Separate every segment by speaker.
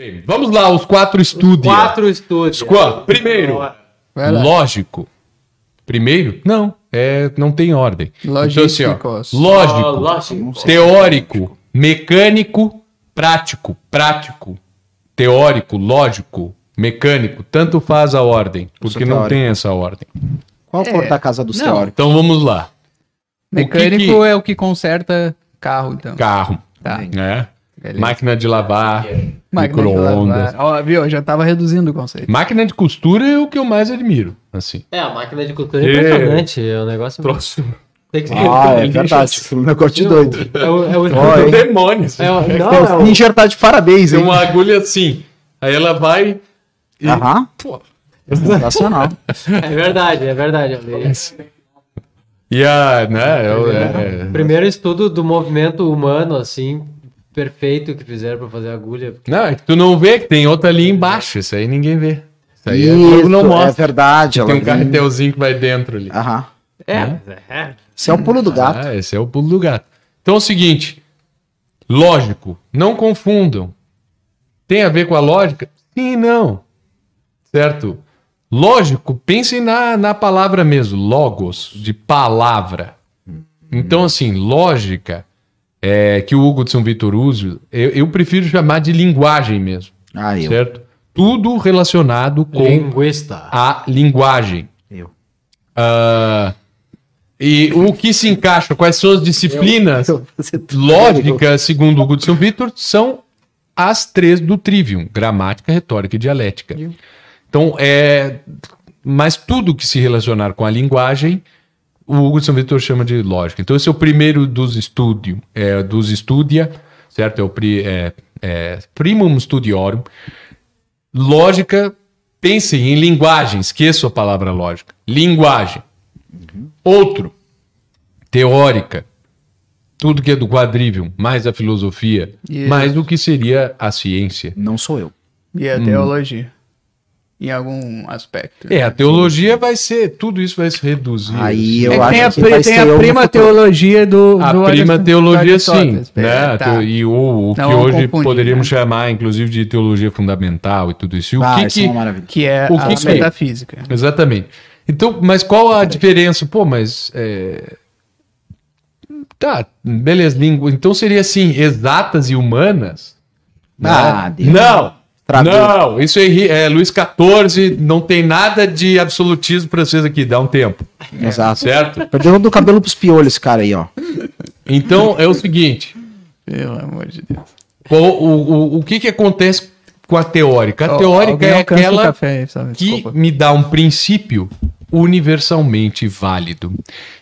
Speaker 1: Bem, vamos lá, os quatro estúdios.
Speaker 2: Quatro estúdios.
Speaker 1: Primeiro, lógico. Primeiro? Não, é, não tem ordem.
Speaker 3: Logísticos.
Speaker 1: Então, assim, ó, lógico,
Speaker 2: Ah, lógico.
Speaker 1: teórico, mecânico, prático, prático, teórico, lógico, mecânico. Tanto faz a ordem, porque não tem essa ordem.
Speaker 4: Qual a cor da casa dos
Speaker 3: Não.
Speaker 4: teóricos?
Speaker 1: Então vamos lá.
Speaker 3: Mecânico
Speaker 1: que que-
Speaker 3: é o que conserta carro, então.
Speaker 1: Carro,
Speaker 3: Tá.
Speaker 1: né?
Speaker 3: Beleza.
Speaker 1: Máquina de lavar,
Speaker 3: de
Speaker 1: micro-ondas.
Speaker 3: Ó, viu? Já tava reduzindo o conceito.
Speaker 1: Máquina de costura é o que eu mais admiro, assim.
Speaker 2: É, a máquina de costura é
Speaker 1: É.
Speaker 2: impressionante. É um negócio.
Speaker 1: Troço.
Speaker 2: Tem que
Speaker 4: Ah, é
Speaker 1: deixa-
Speaker 4: Um negócio de doido.
Speaker 2: É o, é o,
Speaker 1: demônio. assim.
Speaker 2: é o- não,
Speaker 4: É
Speaker 2: é
Speaker 4: o
Speaker 2: o-
Speaker 4: Ninja tá de parabéns,
Speaker 1: Tem
Speaker 4: hein?
Speaker 1: uma agulha assim. Aí ela vai. e-
Speaker 4: Aham.
Speaker 1: Pô,
Speaker 4: Sensacional.
Speaker 2: é verdade, é verdade.
Speaker 1: E a, né, é o- é-
Speaker 2: Primeiro estudo do movimento humano, assim, perfeito que fizeram pra fazer a agulha.
Speaker 1: Não, é que tu não vê que tem outra ali embaixo. Isso aí ninguém vê. Isso aí é,
Speaker 4: Isso,
Speaker 1: não
Speaker 4: é
Speaker 1: mostra.
Speaker 4: verdade. Ela
Speaker 1: tem um carretelzinho que vai dentro ali.
Speaker 4: Aham.
Speaker 2: É, mas é.
Speaker 4: Esse é o pulo do gato.
Speaker 1: Ah, esse é o pulo do gato. Então é o seguinte, lógico, não confundam. Tem a ver com a lógica? Sim e não. Certo? Lógico, pensem na, na palavra mesmo, logos, de palavra. Então, assim, lógica, é, que o Hugo de São Vitor usa, eu, eu prefiro chamar de linguagem mesmo.
Speaker 4: Ah, eu.
Speaker 1: Certo? Tudo relacionado com
Speaker 2: Linguista.
Speaker 1: a linguagem.
Speaker 4: Eu.
Speaker 1: Ah, e o que se encaixa, quais são as disciplinas
Speaker 4: tá-
Speaker 1: lógicas, segundo o Hugo de São Vitor, são as três do Trivium: gramática, retórica e dialética. Então, é. Mas tudo que se relacionar com a linguagem, o Hugo de São Vitor chama de lógica. Então, esse é o primeiro dos estúdio, é, dos estudia, certo? É o pri, é, é, primum studiorum. Lógica, pensem em linguagem, esqueça a palavra lógica. Linguagem. Outro, teórica. Tudo que é do quadrivium, mais a filosofia,
Speaker 3: Yes.
Speaker 1: mais o que seria a ciência.
Speaker 4: Não sou eu.
Speaker 3: E a teologia. Em algum aspecto.
Speaker 1: É, a teologia vai ser, tudo isso vai se reduzir.
Speaker 4: Aí eu
Speaker 3: É que
Speaker 4: acho
Speaker 3: tem a,
Speaker 4: que vai
Speaker 3: tem
Speaker 4: ser
Speaker 3: a prima teologia do.
Speaker 1: A
Speaker 3: do
Speaker 1: prima
Speaker 3: Aristóteles-
Speaker 1: teologia, sim. Né?
Speaker 3: É, tá.
Speaker 1: E o, o que hoje poderíamos
Speaker 3: né?
Speaker 1: chamar, inclusive, de teologia fundamental e tudo isso. E o
Speaker 4: Ah,
Speaker 1: que,
Speaker 4: isso é
Speaker 1: que
Speaker 4: uma maravilha.
Speaker 3: Que é
Speaker 1: O
Speaker 3: a
Speaker 1: que que-
Speaker 3: metafísica.
Speaker 1: Exatamente. Então, mas qual a diferença? Pô, mas. é, Tá, beleza. Língua. Então seria assim: exatas e humanas?
Speaker 4: Ah,
Speaker 1: Né?
Speaker 4: Deus.
Speaker 1: Não! Não, isso é, é Luís XIV, não tem nada de absolutismo francês aqui, dá um tempo,
Speaker 4: Exato.
Speaker 1: certo?
Speaker 4: Perdeu do cabelo pros piolhos esse cara aí, ó.
Speaker 1: Então é o seguinte:
Speaker 3: Pelo amor de Deus.
Speaker 1: qual- o, o, o que, que acontece com a teórica? A teórica
Speaker 3: Alguém
Speaker 1: é
Speaker 3: o
Speaker 1: aquela
Speaker 3: café
Speaker 1: que me dá um princípio universalmente válido.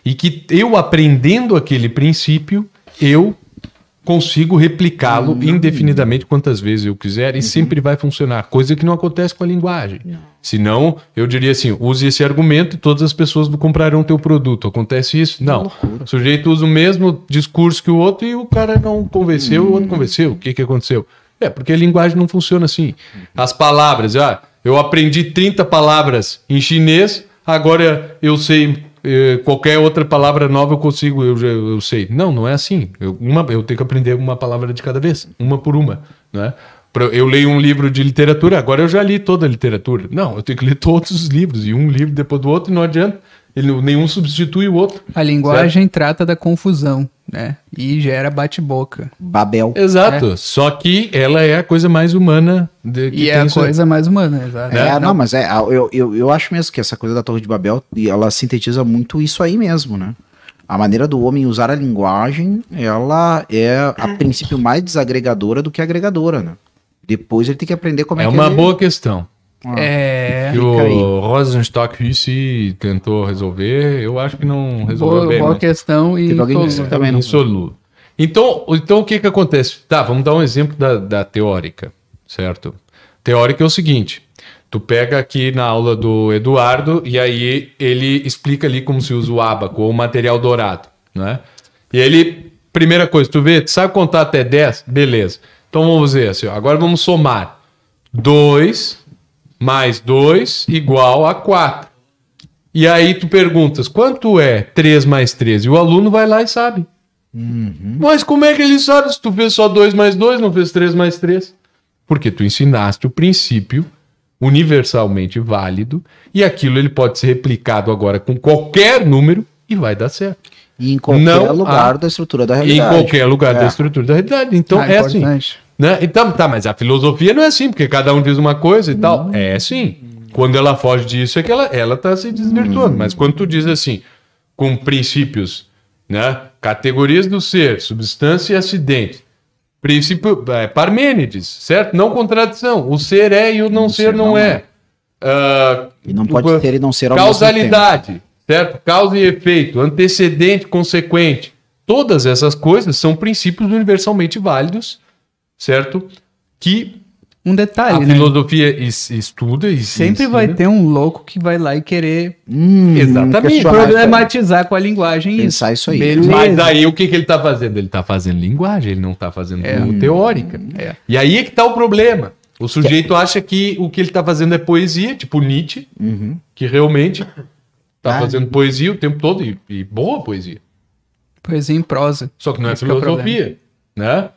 Speaker 1: E que eu aprendendo aquele princípio, eu consigo replicá-lo
Speaker 3: Uhum.
Speaker 1: indefinidamente quantas vezes eu quiser e sempre vai funcionar, coisa que não acontece com a linguagem. Senão, eu diria assim, use esse argumento e todas as pessoas comprarão teu produto. Acontece isso? Não. O sujeito usa o mesmo discurso que o outro e o cara não convenceu, o outro
Speaker 3: Uhum.
Speaker 1: convenceu. O que que aconteceu? É, porque a linguagem não funciona assim. As palavras, ah, eu aprendi 30 palavras em chinês, agora eu sei qualquer outra palavra nova eu consigo, eu, eu sei. Não, não é assim. Eu, uma, eu tenho que aprender uma palavra de cada vez, uma por uma, né? Eu leio um livro de literatura, agora eu já li toda a literatura. Não, eu tenho que ler todos os livros, e um livro depois do outro, e não adianta. Ele, nenhum substitui o outro.
Speaker 3: A linguagem trata da confusão, né? E gera bate-boca.
Speaker 4: Babel.
Speaker 1: Exato. Só que ela é a coisa mais humana de, que
Speaker 3: E é a
Speaker 1: isso-
Speaker 3: coisa mais humana, exato.
Speaker 4: É, não, mas é, eu, eu, eu acho mesmo que essa coisa da Torre de Babel, e ela sintetiza muito isso aí mesmo, né? A maneira do homem usar a linguagem, ela é a princípio mais desagregadora do que agregadora, né? Depois ele tem que aprender como é,
Speaker 1: É
Speaker 4: que
Speaker 1: uma
Speaker 4: ele...
Speaker 1: boa questão.
Speaker 3: É.
Speaker 1: que o Rosenstock Hussey tentou resolver, eu acho que não resolveu
Speaker 3: Boa,
Speaker 1: bem.
Speaker 3: boa
Speaker 1: mas-
Speaker 3: questão e
Speaker 4: que também não-
Speaker 1: Insoluto. Então, então o que que acontece? Tá, vamos dar um exemplo da, da teórica, certo? Teórica é o seguinte: tu pega aqui na aula do Eduardo e aí ele explica ali como se usa o ábaco ou o material dourado, né? E ele, primeira coisa, tu vê, tu sabe contar até 10? Beleza. Então vamos ver assim, ó, agora vamos somar. 2 mais 2 igual a 4. E aí tu perguntas, quanto é 3 mais 3? E o aluno vai lá e sabe. Mas como é que ele sabe se tu fez só 2 mais 2, não fez 3 mais 3? Porque tu ensinaste o princípio universalmente válido e aquilo ele pode ser replicado agora com qualquer número e vai dar certo.
Speaker 4: E em qualquer
Speaker 1: Não
Speaker 4: lugar
Speaker 1: há-
Speaker 4: da estrutura da
Speaker 1: Em
Speaker 4: realidade.
Speaker 1: qualquer lugar
Speaker 4: É.
Speaker 1: da estrutura da realidade. Então
Speaker 3: Ah,
Speaker 1: é assim. Né? Então, tá, mas a filosofia não é assim, porque cada um diz uma coisa e tal. É assim. Quando ela foge disso, é que ela, ela tá se desvirtuando. Mas quando tu diz assim, com princípios, né? Categorias do ser, substância e acidente. Princípio, é, Parmênides, certo? Não contradição. O ser é e o não, ser não, é. Ah,
Speaker 4: E não pode
Speaker 1: o-
Speaker 4: ser e não ser ao mesmo tempo.
Speaker 1: Causalidade, certo? Causa e efeito, antecedente, consequente. Todas essas coisas são princípios universalmente válidos, certo? Que
Speaker 3: Um
Speaker 1: a
Speaker 3: detalhe, né?
Speaker 1: filosofia es- estuda e
Speaker 3: Sempre
Speaker 1: ensina.
Speaker 3: vai ter um louco que vai lá e querer
Speaker 4: Hum,
Speaker 1: Exatamente.
Speaker 4: isso
Speaker 3: problematizar com a linguagem
Speaker 4: Pensar isso aí.
Speaker 3: Beleza.
Speaker 1: Mas aí o que, que ele está fazendo? Ele está fazendo linguagem, ele não está fazendo
Speaker 3: É.
Speaker 1: teórica.
Speaker 3: É.
Speaker 1: E aí é que está o problema. O sujeito acha que o que ele está fazendo é poesia, tipo Nietzsche,
Speaker 4: Uhum.
Speaker 1: que realmente está
Speaker 4: Ah.
Speaker 1: fazendo poesia o tempo todo, e, e boa poesia.
Speaker 3: Poesia em prosa.
Speaker 1: Só que não é
Speaker 3: é
Speaker 1: filosofia, né?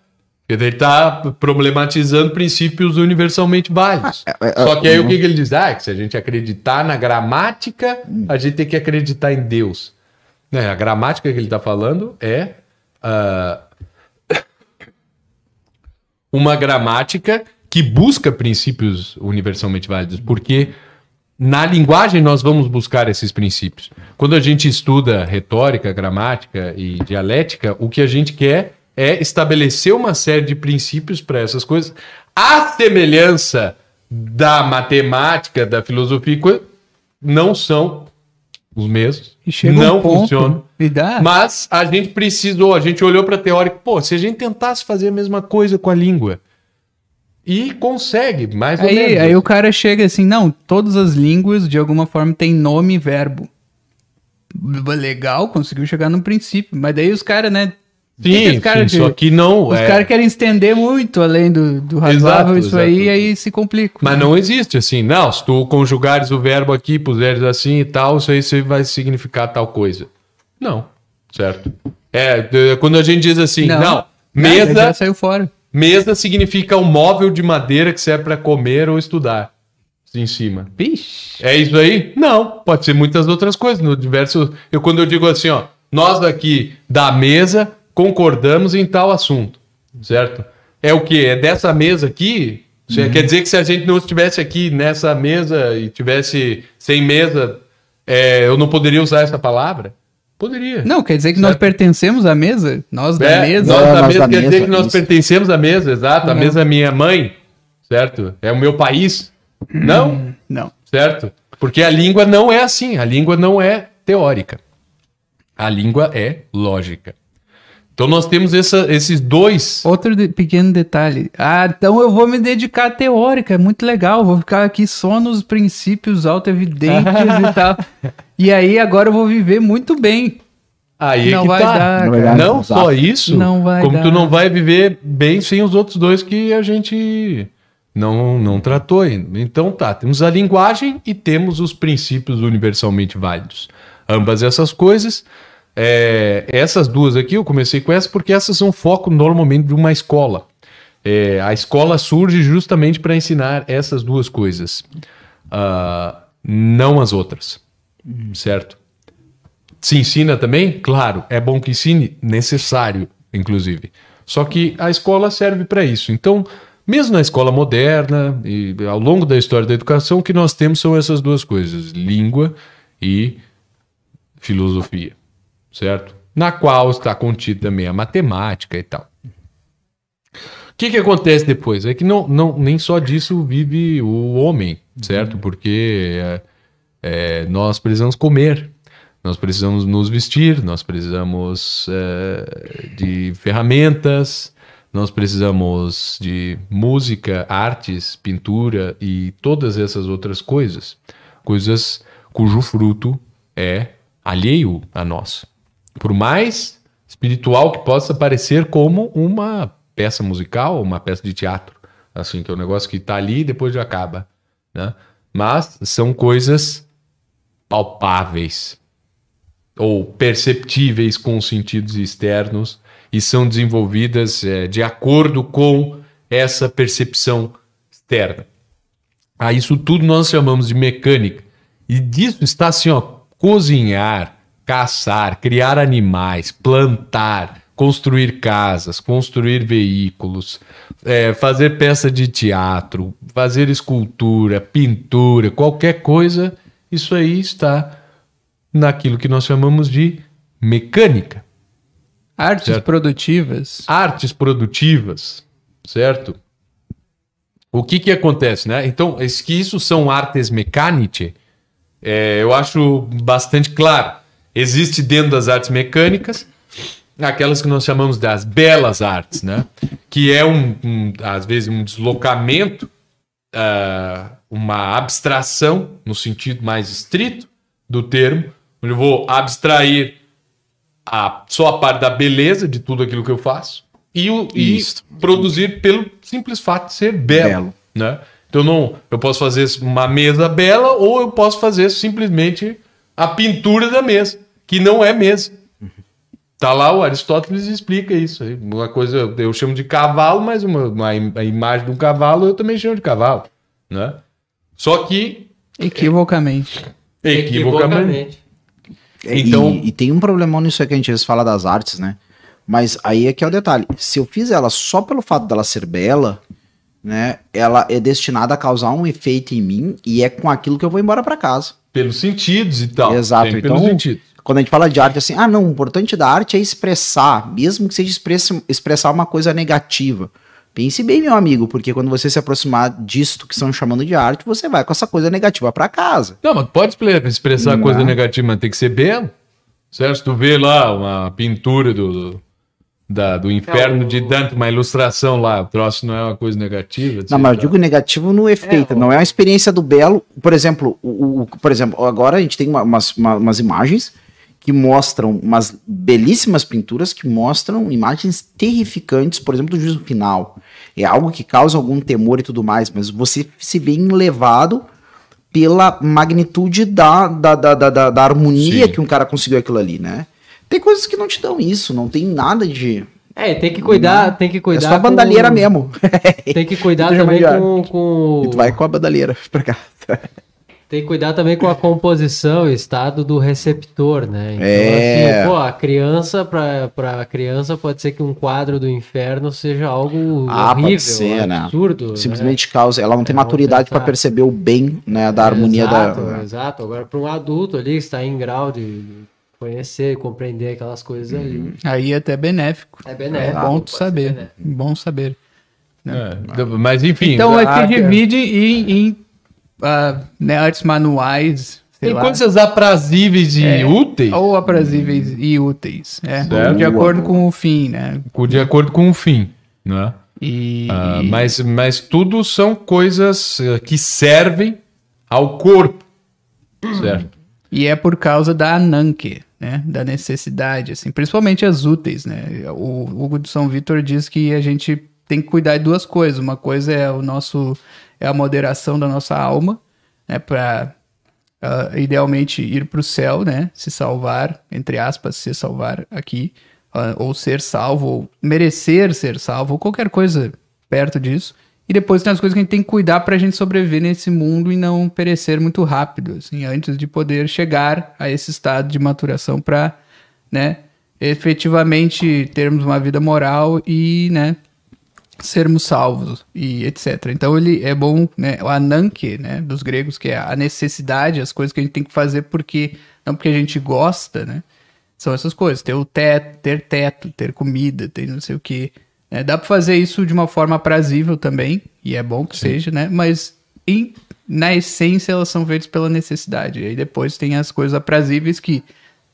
Speaker 1: Ele está problematizando princípios universalmente válidos.
Speaker 4: é, é,
Speaker 1: Só que aí o que, que ele diz? Ah, que se a gente acreditar na gramática, a gente tem que acreditar em Deus. Né? A gramática que ele está falando é ah, uma gramática que busca princípios universalmente válidos, porque na linguagem nós vamos buscar esses princípios. Quando a gente estuda retórica, gramática e dialética, o que a gente quer é estabelecer uma série de princípios para essas coisas. A semelhança da matemática, da filosofia, não são os mesmos. Não
Speaker 3: um ponto
Speaker 1: funcionam. Mas a gente precisou, a gente olhou para a teórica, pô, se a gente tentasse fazer a mesma coisa com a língua, e consegue, mais ou
Speaker 3: Aí,
Speaker 1: menos.
Speaker 3: aí o cara chega assim, não, todas as línguas de alguma forma têm nome e verbo. Legal, conseguiu chegar no princípio. Mas daí os caras, né?
Speaker 1: Sim,
Speaker 3: os cara
Speaker 1: sim,
Speaker 3: de-
Speaker 1: só que não.
Speaker 3: Os
Speaker 1: é,
Speaker 3: caras querem estender muito além do, do razoável
Speaker 1: Exato,
Speaker 3: isso aí,
Speaker 1: exato.
Speaker 3: e aí se complica.
Speaker 1: Mas não existe assim. Não, se tu conjugares o verbo aqui, puseres assim e tal, isso aí você vai significar tal coisa. Não, certo? É, quando a gente diz assim, não,
Speaker 3: Nada,
Speaker 1: mesa,
Speaker 3: já saiu fora.
Speaker 1: mesa significa um móvel de madeira que serve para comer ou estudar. Em cima.
Speaker 3: Vixe.
Speaker 1: É isso aí? Não, pode ser muitas outras coisas. No diverso, eu quando eu digo assim, ó, nós aqui da mesa concordamos em tal assunto, certo? É o que? É dessa mesa aqui? Isso Quer dizer que se a gente não estivesse aqui nessa mesa e tivesse sem mesa, é, eu não poderia usar essa palavra? Poderia.
Speaker 3: Não, quer dizer que nós
Speaker 1: Certo.
Speaker 3: pertencemos à mesa? Nós da
Speaker 1: É,
Speaker 3: mesa?
Speaker 1: Nós
Speaker 4: É,
Speaker 1: da
Speaker 4: nós
Speaker 1: mesa
Speaker 4: da
Speaker 1: quer dizer que nós
Speaker 4: isso.
Speaker 1: pertencemos à mesa, exato. A
Speaker 3: Não.
Speaker 1: mesa é minha mãe, certo? É o meu país. Não,
Speaker 3: Não.
Speaker 1: certo? Porque a língua não é assim. A língua não é teórica. A língua é lógica. Então nós temos essa- esses dois.
Speaker 3: Outro de- pequeno detalhe. Ah, então eu vou me dedicar à teórica, é muito legal. Vou ficar aqui só nos princípios autoevidentes e tal. E aí agora eu vou viver muito bem.
Speaker 1: Aí é
Speaker 3: não
Speaker 1: que
Speaker 3: vai
Speaker 1: tá.
Speaker 3: dar,
Speaker 4: Não vai
Speaker 3: cara.
Speaker 4: dar.
Speaker 1: Não só isso,
Speaker 3: Não vai
Speaker 1: como tu
Speaker 3: dar.
Speaker 1: não vai viver bem sem os outros dois que a gente não, não tratou ainda. Então tá, temos a linguagem e temos os princípios universalmente válidos. Ambas essas coisas, é, essas duas aqui, eu comecei com essas porque essas são foco normalmente de uma escola. É, a escola surge justamente para ensinar essas duas coisas, Ah, não as outras, certo? Se ensina também? Claro, é bom que ensine, necessário, inclusive. Só que a escola serve para isso. Então, mesmo na escola moderna e ao longo da história da educação, o que nós temos são essas duas coisas: língua e filosofia, certo? Na qual está contida também a matemática e tal. O que, que acontece depois? É que não, não, nem só disso vive o homem, certo? Porque é, é, nós precisamos comer, nós precisamos nos vestir, nós precisamos é, de ferramentas, nós precisamos de música, artes, pintura e todas essas outras coisas, coisas cujo fruto é alheio a nós. Por mais espiritual que possa parecer como uma peça musical, uma peça de teatro, assim, que é um negócio que está ali e depois já acaba, né? Mas são coisas palpáveis ou perceptíveis com os sentidos externos e são desenvolvidas eh, de acordo com essa percepção externa. A isso tudo nós chamamos de mecânica. E disso está assim, ó, cozinhar, caçar, criar animais, plantar, construir casas, construir veículos, é, fazer peça de teatro, fazer escultura, pintura, qualquer coisa, isso aí está naquilo que nós chamamos de mecânica.
Speaker 3: Artes
Speaker 1: Certo.
Speaker 3: produtivas.
Speaker 1: Artes produtivas, certo? O que que acontece, né? Então, que isso são artes mecânicas, é, eu acho bastante claro. Existe dentro das artes mecânicas aquelas que nós chamamos das belas artes, né? Que é um, um, às vezes um deslocamento, ah, uma abstração no sentido mais estrito do termo, onde eu vou abstrair a, só a parte da beleza de tudo aquilo que eu faço e, o, e
Speaker 4: Isso.
Speaker 1: produzir pelo simples fato de ser belo,
Speaker 4: Belo.
Speaker 1: né? Então não, eu posso fazer uma mesa bela ou eu posso fazer simplesmente a pintura da mesa, que não é mesa. Tá lá, o Aristóteles explica isso. aí. Uma coisa eu chamo de cavalo, mas uma, uma a imagem de um cavalo eu também chamo de cavalo, né? Só que
Speaker 3: Equivocamente.
Speaker 1: equivocamente.
Speaker 4: É,
Speaker 1: Então-
Speaker 4: E, e tem um problemão nisso aí que a gente às vezes fala das artes, né? Mas aí é que é o detalhe. Se eu fiz ela só pelo fato dela ser bela, né? Ela é destinada a causar um efeito em mim e é com aquilo que eu vou embora pra casa.
Speaker 1: Pelos sentidos e tal.
Speaker 4: Exato,
Speaker 1: Tem
Speaker 4: então-
Speaker 1: pelos sentidos.
Speaker 4: Quando a gente fala de arte, assim, ah, não, o importante da arte é expressar, mesmo que seja expressa- expressar uma coisa negativa. Pense bem, meu amigo, porque quando você se aproximar disto que estão chamando de arte, você vai com essa coisa negativa pra casa.
Speaker 1: Não, mas pode expre- expressar
Speaker 4: Não.
Speaker 1: coisa negativa, mas tem que ser belo. Certo? Se tu vê lá uma pintura do, da- do inferno
Speaker 2: É, o-
Speaker 1: de Dante, uma ilustração lá, o troço não é uma coisa negativa.
Speaker 4: Não, mas eu digo negativo no efeito,
Speaker 2: É,
Speaker 4: não é uma experiência do belo. Por exemplo, o, o- por exemplo, agora a gente tem uma- umas, uma- umas imagens que mostram umas belíssimas pinturas que mostram imagens terrificantes, por exemplo, do juízo final. É algo que causa algum temor e tudo mais, mas você se vê enlevado pela magnitude da, da, da, da, da- da harmonia
Speaker 1: Sim.
Speaker 4: que um cara conseguiu aquilo ali, né? Tem coisas que não te dão isso, não tem nada de.
Speaker 2: É, tem que cuidar, tem que
Speaker 4: É
Speaker 2: cuidar.
Speaker 4: só a bandalheira
Speaker 2: com-
Speaker 4: mesmo.
Speaker 2: Tem que cuidar também com, com
Speaker 4: E tu vai com a bandalheira pra cá.
Speaker 2: tem que cuidar também com a composição e estado do receptor, né? Então,
Speaker 4: É.
Speaker 2: assim, pô, a criança para para criança pode ser que um quadro do inferno seja algo
Speaker 4: Ah, pode
Speaker 2: horrível,
Speaker 4: ser, né?
Speaker 2: absurdo, né?
Speaker 4: simplesmente causa, ela não tem
Speaker 2: É,
Speaker 4: maturidade para perceber o bem, né, da harmonia
Speaker 2: exato,
Speaker 4: da
Speaker 2: Exato. Agora, para um adulto ali que está em grau de conhecer e compreender aquelas coisas ali,
Speaker 3: Aí é até benéfico.
Speaker 2: é
Speaker 3: É
Speaker 2: benéfico.
Speaker 3: bom
Speaker 2: pode
Speaker 3: tu saber. Bom saber.
Speaker 1: É, mas enfim.
Speaker 3: Então é que
Speaker 1: arte-
Speaker 3: divide em, em ah, né, artes manuais, sei
Speaker 1: Tem
Speaker 3: lá.
Speaker 1: coisas aprazíveis e
Speaker 3: É,
Speaker 1: úteis,
Speaker 3: Ou aprazíveis e úteis. É,
Speaker 1: Certo.
Speaker 3: de acordo com o fim, né?
Speaker 1: de acordo com o fim, né?
Speaker 3: E,
Speaker 1: Ah, mas, mas tudo são coisas eh, que servem ao corpo, certo?
Speaker 3: e é por causa da Ananke, né? Da necessidade, assim, principalmente as úteis, né? O Hugo de São Vitor diz que a gente tem que cuidar de duas coisas. Uma coisa é o nosso é a moderação da nossa alma, né? Para idealmente ir para o céu, né? Se salvar, entre aspas, se salvar aqui, ah, ou ser salvo, ou merecer ser salvo, ou qualquer coisa perto disso. E depois tem as coisas que a gente tem que cuidar para a gente sobreviver nesse mundo e não perecer muito rápido, assim, antes de poder chegar a esse estado de maturação para, né, efetivamente termos uma vida moral e, né, sermos salvos e etc. Então ele é bom, né, o ananke, né, dos gregos, que é a necessidade, as coisas que a gente tem que fazer porque não porque a gente gosta, né? São essas coisas, ter o teto, ter teto, ter comida, ter não sei o que. dá para fazer isso de uma forma aprazível também, e é bom que seja, né? Mas em- na essência elas são feitas pela necessidade. E aí depois tem as coisas aprazíveis que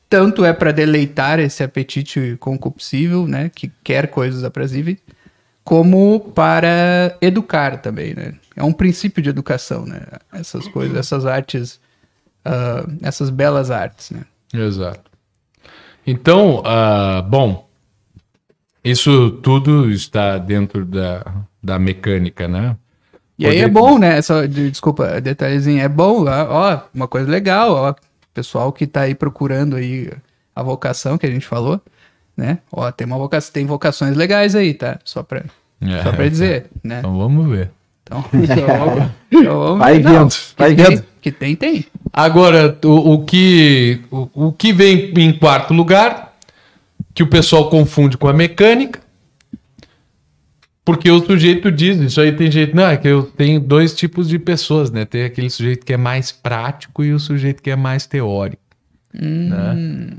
Speaker 3: tanto é para deleitar esse apetite concupiscível, né, que quer coisas aprazíveis, como para educar também, né? É um princípio de educação, né? Essas coisas, essas artes, ah, essas belas artes, né?
Speaker 1: Exato. Então, ah, bom, isso tudo está dentro da, da mecânica, né?
Speaker 3: E aí é bom, né? Só, de- desculpa, detalhezinho, é bom, ó, ó, uma coisa legal, ó, pessoal que tá aí procurando aí a vocação que a gente falou, né? Ó, tem uma vocação, tem vocações legais aí, tá? Só pra,
Speaker 1: É.
Speaker 3: só pra dizer, né?
Speaker 1: Então vamos ver.
Speaker 3: Então, então, então vamos
Speaker 4: Vai
Speaker 3: ver. Não,
Speaker 4: vendo, vai
Speaker 3: que tem-
Speaker 4: vendo.
Speaker 3: Que tem, tem.
Speaker 1: Agora, o, o que, o, o que vem em quarto lugar, que o pessoal confunde com a mecânica, porque o sujeito diz, isso aí tem jeito, não, é que eu tenho dois tipos de pessoas, né? Tem aquele sujeito que é mais prático e o sujeito que é mais teórico. Né?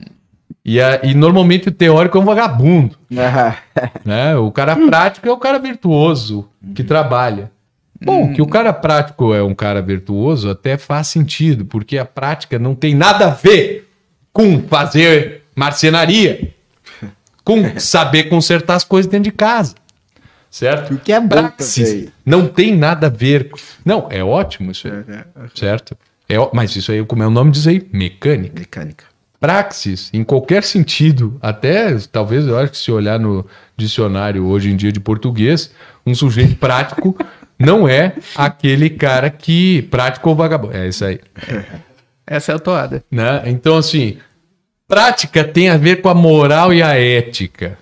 Speaker 1: E, a- e normalmente o teórico é um vagabundo. né? O cara prático é o cara virtuoso que trabalha. Bom, que o cara prático é um cara virtuoso até faz sentido, porque a prática não tem nada a ver com fazer marcenaria, com saber consertar as coisas dentro de casa. Certo?
Speaker 4: O que é
Speaker 1: Praxis não tem nada a ver. Não, é ótimo isso aí. Certo? É, ó- mas isso aí, como é o nome diz aí, mecânica
Speaker 4: Mecânica.
Speaker 1: Praxis, em qualquer sentido, até talvez eu acho que se olhar no dicionário hoje em dia de português, um sujeito prático não é aquele cara que prático ou vagabundo. É isso aí.
Speaker 3: Essa é a toada.
Speaker 1: Né? Então, assim, prática tem a ver com a moral e a ética.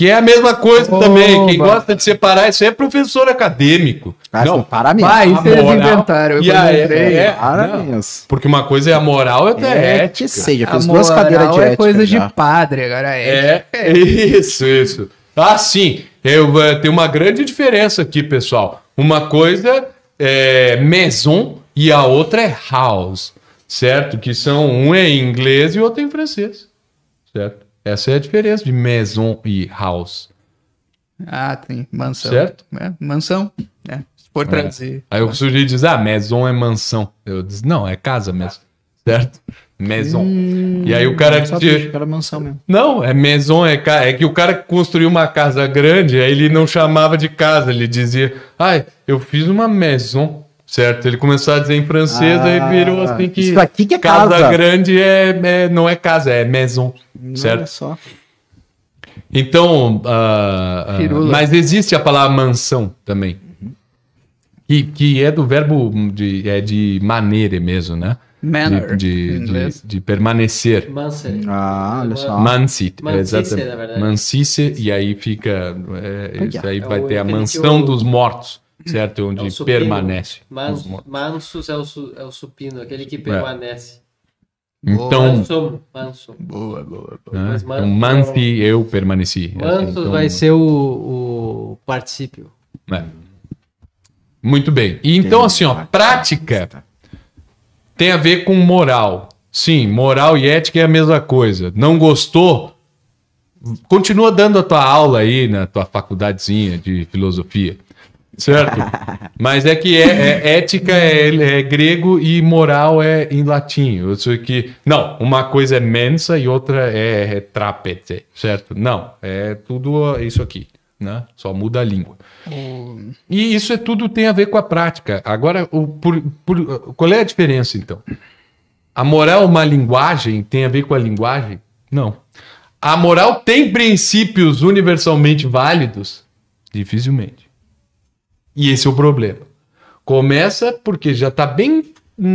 Speaker 1: Que é a mesma coisa
Speaker 3: Oba.
Speaker 1: também. Quem gosta de separar isso aí é professor acadêmico.
Speaker 4: Ah,
Speaker 1: não,
Speaker 4: para mesmo.
Speaker 3: Vai,
Speaker 1: a
Speaker 3: isso eles
Speaker 1: moral
Speaker 3: inventaram. Eu
Speaker 1: e é-
Speaker 3: entrei.
Speaker 1: é-
Speaker 4: Para
Speaker 1: não. Porque uma coisa é a moral e outra é, a
Speaker 4: É,
Speaker 1: ética.
Speaker 4: que seja, duas
Speaker 3: moral
Speaker 4: cadeiras de
Speaker 3: é
Speaker 4: ética
Speaker 3: coisa
Speaker 4: já.
Speaker 3: de padre, agora é.
Speaker 1: É, isso, isso. Ah, sim. Eu, eh, tem uma grande diferença aqui, pessoal. Uma coisa é maison e a outra é house, certo? Que são um é em inglês e o outro é em francês, certo? Essa é a diferença de maison e house,
Speaker 3: Ah, tem. Mansão.
Speaker 1: Certo?
Speaker 3: É, mansão. né? Se for traduzir.
Speaker 1: Aí o sujeito diz, ah, maison é mansão. Eu disse, não, é casa mesmo, certo? Maison. e aí o cara
Speaker 4: deixa aquela mansão mesmo.
Speaker 1: Não, é maison, é, ca- é que o cara construiu uma casa grande, aí ele não chamava de casa, ele dizia, ai, eu fiz uma maison, certo? Ele começou a dizer em francês,
Speaker 4: Ah,
Speaker 1: aí virou assim que,
Speaker 4: isso aqui que é casa.
Speaker 1: grande é, é- não é casa, é maison,
Speaker 4: Olha
Speaker 1: certo?
Speaker 4: só.
Speaker 1: Então, ah,
Speaker 3: Firula.
Speaker 1: mas existe a palavra mansão também, que, que é do verbo de, é de maneira mesmo, né?
Speaker 3: Manner,
Speaker 1: de, de, de, de permanecer.
Speaker 2: Manser.
Speaker 4: Ah, olha só.
Speaker 2: Mancice,
Speaker 1: exatamente.
Speaker 2: na verdade.
Speaker 1: Mancice, e aí fica. é, isso aí
Speaker 2: É
Speaker 1: vai ter a mansão
Speaker 2: o-
Speaker 1: dos mortos, certo?
Speaker 2: É
Speaker 1: Onde
Speaker 2: o supino.
Speaker 1: permanece.
Speaker 2: Mans, mansus é o, su, é o supino, aquele que permanece.
Speaker 1: Então,
Speaker 2: Manso, manso.
Speaker 3: Boa, boa, boa.
Speaker 1: né?
Speaker 2: mas
Speaker 1: então
Speaker 2: manso-
Speaker 1: mansi, eu permaneci.
Speaker 2: Mansus
Speaker 1: Então,
Speaker 2: vai ser o, o particípio.
Speaker 1: é. Muito bem. E então, assim, ó, prática tem a ver com moral. Sim, moral e ética é a mesma coisa. Não gostou? Continua dando a tua aula aí na tua faculdadezinha de filosofia. Certo? Mas é que é, é- ética é, é grego e moral é em latim. Eu sei que. Não, uma coisa é mensa e outra é, é trapete, certo? Não, é tudo isso aqui, né? Só muda a língua. E isso é tudo tem a ver com a prática. Agora, o, por- por- qual é a diferença, então? A moral é uma linguagem tem a ver com a linguagem? Não. A moral tem princípios universalmente válidos? Dificilmente. E esse é o problema. Começa porque já está bem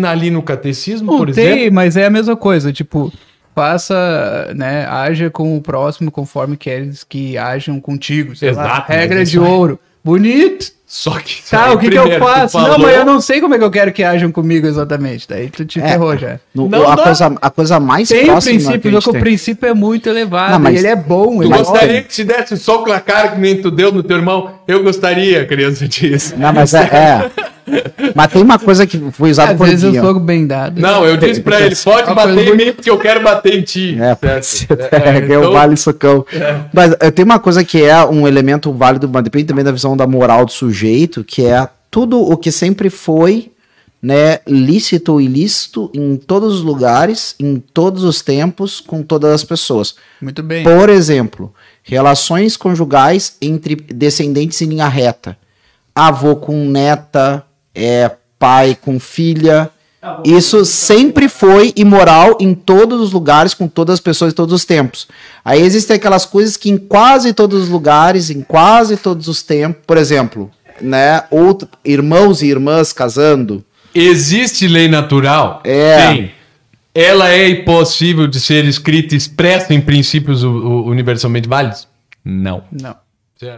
Speaker 1: ali no catecismo,
Speaker 3: Não
Speaker 1: por
Speaker 3: tem,
Speaker 1: exemplo.
Speaker 3: mas é a mesma coisa. Tipo, faça, né? Haja com o próximo conforme queres que hajam contigo. sei lá.
Speaker 1: Exato,
Speaker 3: regra
Speaker 1: mas
Speaker 3: de ouro. Bonito.
Speaker 1: Só que.
Speaker 3: Tá, o que, que eu faço? Não, mas eu não sei como é que eu quero que hajam comigo exatamente. Daí tu te
Speaker 4: É.
Speaker 3: ferrou já.
Speaker 4: No-
Speaker 1: Não
Speaker 4: a,
Speaker 1: dá.
Speaker 4: coisa, a coisa mais
Speaker 3: Tem o
Speaker 4: próxima que a
Speaker 3: princípio, que o
Speaker 4: tem.
Speaker 3: princípio é muito elevado.
Speaker 4: Não, mas-
Speaker 3: e ele é bom.
Speaker 1: Tu
Speaker 3: Ele é
Speaker 1: gostaria que te desse soco na cara que nem tu deu no teu irmão? Eu gostaria, criança disse.
Speaker 4: Não, mas é, é. Mas tem uma coisa que foi usada
Speaker 3: Às
Speaker 4: por
Speaker 3: vezes eu
Speaker 4: dia.
Speaker 3: sou bem dado.
Speaker 1: Não, eu disse pra ele, pode
Speaker 3: Uma
Speaker 1: bater em mim porque eu quero bater em ti.
Speaker 4: É,
Speaker 1: certo?
Speaker 4: é, que é o
Speaker 1: então-
Speaker 4: vale socão. Mas eh, tem uma coisa que é um elemento válido, mas depende também da visão da moral do sujeito, que é tudo o que sempre foi né, lícito ou ilícito em todos os lugares, em todos os tempos, com todas as pessoas.
Speaker 3: Muito bem.
Speaker 4: Por exemplo, relações conjugais entre descendentes em linha reta. Avô com neta, é, pai com filha. Isso sempre foi imoral em todos os lugares, com todas as pessoas em todos os tempos. Aí existem aquelas coisas que em quase todos os lugares, em quase todos os tempos, por exemplo, né, outro, irmãos e irmãs casando,
Speaker 1: Existe lei natural?
Speaker 4: É.
Speaker 1: Tem. Ela é impossível de ser escrita expressa em princípios universalmente válidos? Não.
Speaker 3: Não.
Speaker 1: Certo.